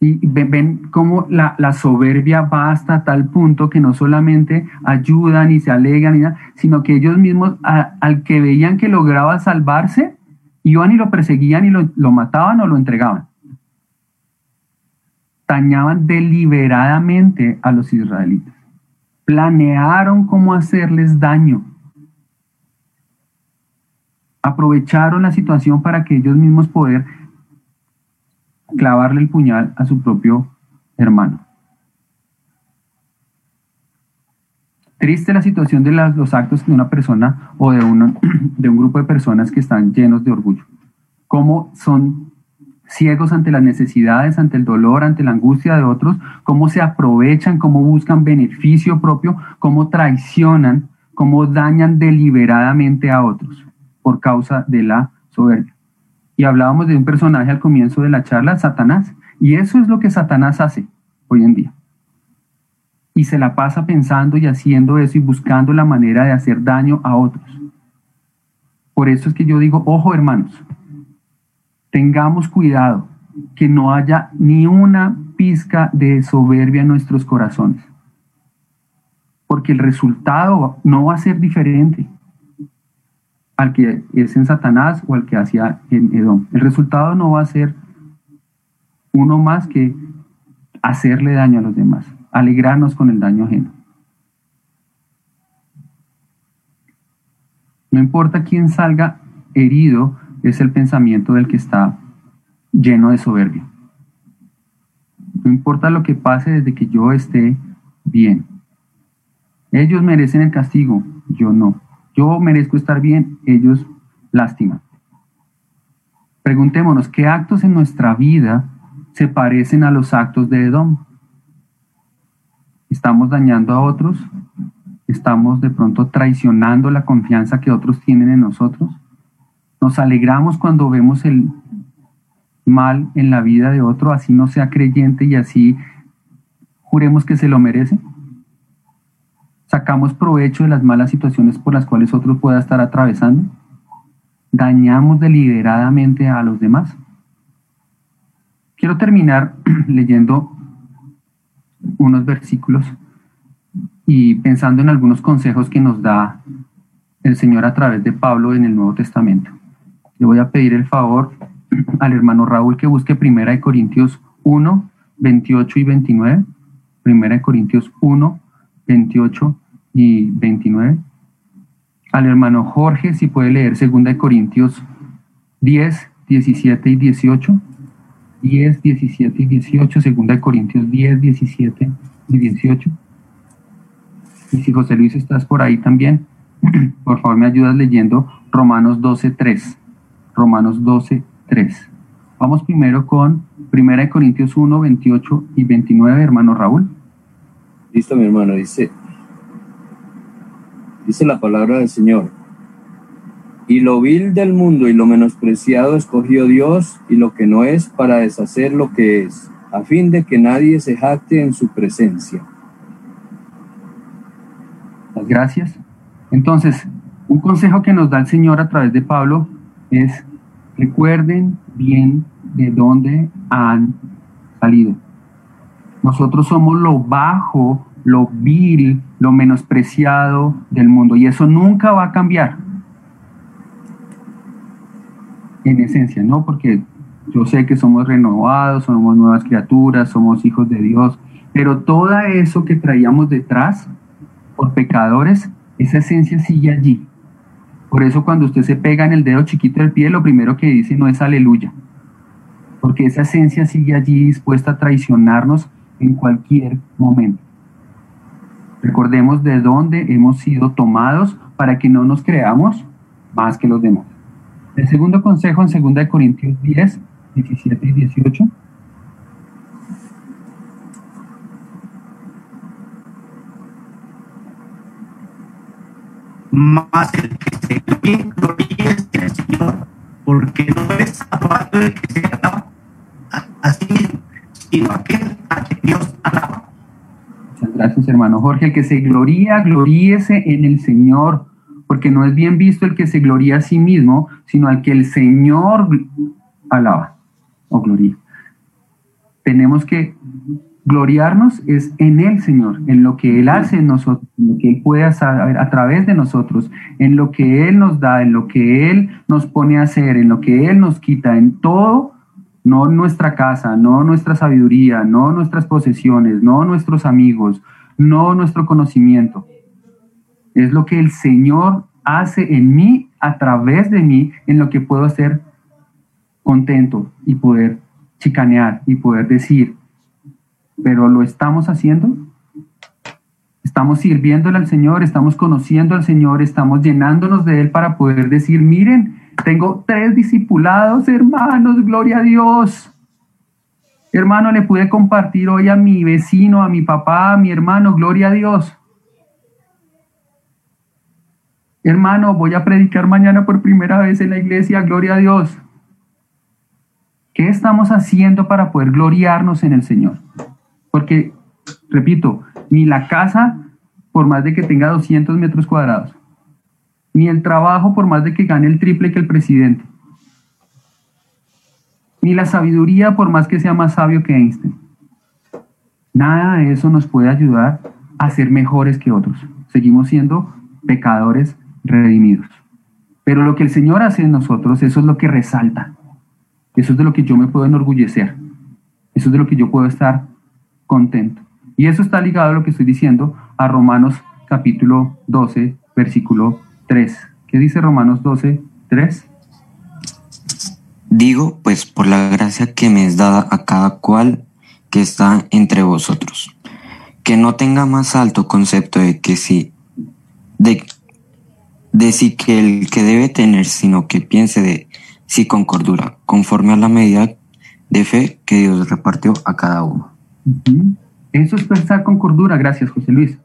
Y ven, cómo la, soberbia va hasta tal punto que no solamente ayudan y se alegan, sino que ellos mismos, al que veían que lograba salvarse, iban y lo perseguían y lo, lo mataban o lo entregaban. Dañaban deliberadamente a los israelitas. Planearon cómo hacerles daño. Aprovecharon la situación para que ellos mismos poder clavarle el puñal a su propio hermano. Triste la situación de los actos de una persona o de, de un grupo de personas que están llenos de orgullo. Cómo son ciegos ante las necesidades, ante el dolor, ante la angustia de otros, cómo se aprovechan, cómo buscan beneficio propio, cómo traicionan, cómo dañan deliberadamente a otros por causa de la soberbia. Y hablábamos de un personaje al comienzo de la charla, Satanás. Y eso es lo que Satanás hace hoy en día. Y se la pasa pensando y haciendo eso y buscando la manera de hacer daño a otros. Por eso es que yo digo, ojo hermanos, tengamos cuidado que no haya ni una pizca de soberbia en nuestros corazones. Porque el resultado no va a ser diferente al que es en Satanás o al que hacía en Edom. El resultado no va a ser uno más que hacerle daño a los demás, alegrarnos con el daño ajeno. No importa quién salga herido, es el pensamiento del que está lleno de soberbia. No importa lo que pase desde que yo esté bien. Ellos merecen el castigo, yo no. Yo merezco estar bien, ellos lástima. Preguntémonos, ¿qué actos en nuestra vida se parecen a los actos de Edom? ¿Estamos dañando a otros? ¿Estamos de pronto traicionando la confianza que otros tienen en nosotros? ¿Nos alegramos cuando vemos el mal en la vida de otro, así no sea creyente y así juremos que se lo merece? Sacamos provecho de las malas situaciones por las cuales otros pueda estar atravesando, dañamos deliberadamente a los demás. Quiero terminar leyendo unos versículos y pensando en algunos consejos que nos da el Señor a través de Pablo en el Nuevo Testamento. Le voy a pedir el favor al hermano Raúl que busque Primera de Corintios 1, 28 y 29. Primera de Corintios 1, 28 y 29. Al hermano Jorge, si puede leer 2 Corintios 10, 17 y 18. 10, 17 y 18, 2 Corintios 10, 17 y 18. Y si José Luis estás por ahí también, por favor me ayudas leyendo Romanos 12, 3. Romanos 12, 3. Vamos primero con 1 Corintios 1, 28 y 29, hermano Raúl. Listo, mi hermano, dice, dice la palabra del Señor. Y lo vil del mundo y lo menospreciado escogió Dios y lo que no es para deshacer lo que es, a fin de que nadie se jacte en su presencia. Gracias. Entonces, un consejo que nos da el Señor a través de Pablo es recuerden bien de dónde han salido. Nosotros somos lo bajo, lo vil, lo menospreciado del mundo y eso nunca va a cambiar. En esencia, ¿no? Porque Yo sé que somos renovados, somos nuevas criaturas, somos hijos de Dios, pero todo eso que traíamos detrás por pecadores, esa esencia sigue allí. Por eso cuando usted se pega en el dedo chiquito del pie, lo primero que dice no es aleluya, porque esa esencia sigue allí dispuesta a traicionarnos en cualquier momento. Recordemos de dónde hemos sido tomados para que no nos creamos más que los demás. El segundo consejo en 2 Corintios 10, 17 y 18. Más el que se gloríe en el Señor, porque no es aparte de que se alaba así sino aquel a Dios alaba. Muchas gracias, hermano Jorge. El que se gloría, gloríese en el Señor, porque no es bien visto el que se gloría a sí mismo, sino al que el Señor alaba o gloria. Tenemos que gloriarnos es en el Señor, en lo que Él hace en nosotros, en lo que Él puede hacer a través de nosotros, en lo que Él nos da, en lo que Él nos pone a hacer, en lo que Él nos quita, en todo, no nuestra casa, no nuestra sabiduría, no nuestras posesiones, no nuestros amigos, no nuestro conocimiento. Es lo que el Señor hace en mí, a través de mí, en lo que puedo hacer contento y poder chicanear y poder decir, pero ¿lo estamos haciendo? Estamos sirviéndole al Señor, estamos conociendo al Señor, estamos llenándonos de Él para poder decir, miren, tengo tres discipulados, hermanos, gloria a Dios. Hermano, le pude compartir hoy a mi vecino, a mi papá, a mi hermano, gloria a Dios. Hermano, voy a predicar mañana por primera vez en la iglesia, gloria a Dios. ¿Qué estamos haciendo para poder gloriarnos en el Señor? Porque, repito, ni la casa, por más de que tenga 200 metros cuadrados, ni el trabajo, por más de que gane el triple que el presidente, ni la sabiduría, por más que sea más sabio que Einstein. Nada de eso nos puede ayudar a ser mejores que otros. Seguimos siendo pecadores redimidos. Pero lo que el Señor hace en nosotros, eso es lo que resalta. Eso es de lo que yo me puedo enorgullecer. Eso es de lo que yo puedo estar contento. Y eso está ligado a lo que estoy diciendo a Romanos capítulo 12, versículo 3. ¿Qué dice Romanos 12, 3? Digo, pues por la gracia que me es dada a cada cual que está entre vosotros, que no tenga más alto concepto de que sí, de, de sí que el que debe tener, sino que piense de sí con cordura, conforme a la medida de fe que Dios repartió a cada uno. Eso es pensar con cordura, gracias José Luis.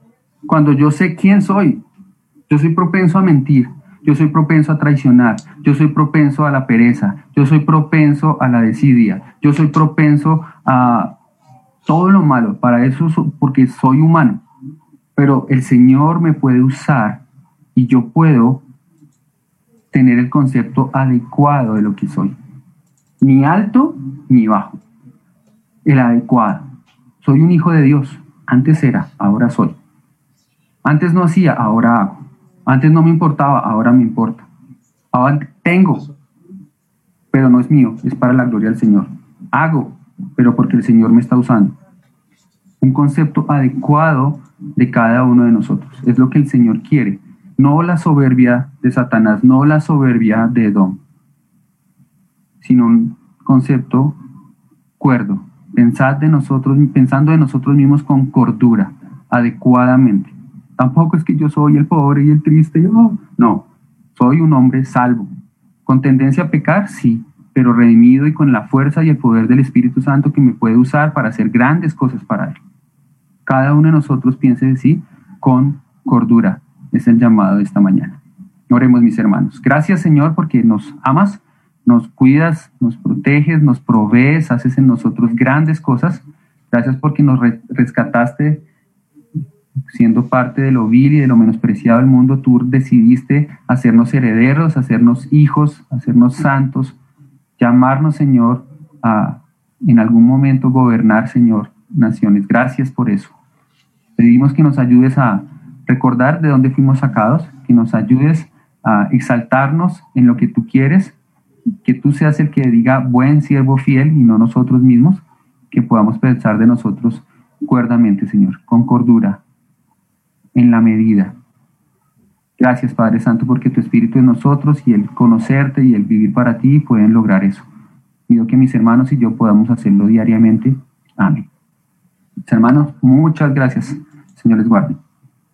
Cuando yo sé quién soy, yo soy propenso a mentir, yo soy propenso a traicionar, yo soy propenso a la pereza, yo soy propenso a la desidia, yo soy propenso a todo lo malo, para eso, porque soy humano. Pero el Señor me puede usar y yo puedo tener el concepto adecuado de lo que soy. Ni alto ni bajo. El adecuado. Soy un hijo de Dios. Antes era, ahora soy. Antes no hacía, ahora hago. Antes no me importaba, ahora me importa. Ahora tengo, pero no es mío, es para la gloria del Señor. Hago, pero porque el Señor me está usando. Un concepto adecuado de cada uno de nosotros. Es lo que el Señor quiere no la soberbia de Satanás, no la soberbia de Edom, sino un concepto cuerdo. Pensad de nosotros, pensando de nosotros mismos con cordura, adecuadamente. Tampoco es que yo soy el pobre y el triste, yo no, soy un hombre salvo. Con tendencia a pecar, sí, pero redimido y con la fuerza y el poder del Espíritu Santo que me puede usar para hacer grandes cosas para Él. Cada uno de nosotros piense de sí con cordura, es el llamado de esta mañana. Oremos mis hermanos. Gracias Señor porque nos amas, nos cuidas, nos proteges, nos provees, haces en nosotros grandes cosas. Gracias porque nos rescataste siendo parte de lo vil y de lo menospreciado del mundo. Tú decidiste hacernos herederos, hacernos hijos, hacernos santos, llamarnos Señor a en algún momento gobernar Señor naciones. Gracias por eso. Pedimos que nos ayudes a recordar de dónde fuimos sacados, que nos ayudes a exaltarnos en lo que tú quieres que tú seas el que diga buen siervo fiel y no nosotros mismos, que podamos pensar de nosotros cuerdamente, Señor, con cordura, en la medida. Gracias, Padre Santo, porque tu Espíritu en nosotros y el conocerte y el vivir para ti pueden lograr eso. Pido que mis hermanos y yo podamos hacerlo diariamente. Amén. Mis hermanos, muchas gracias. Señor les guarde.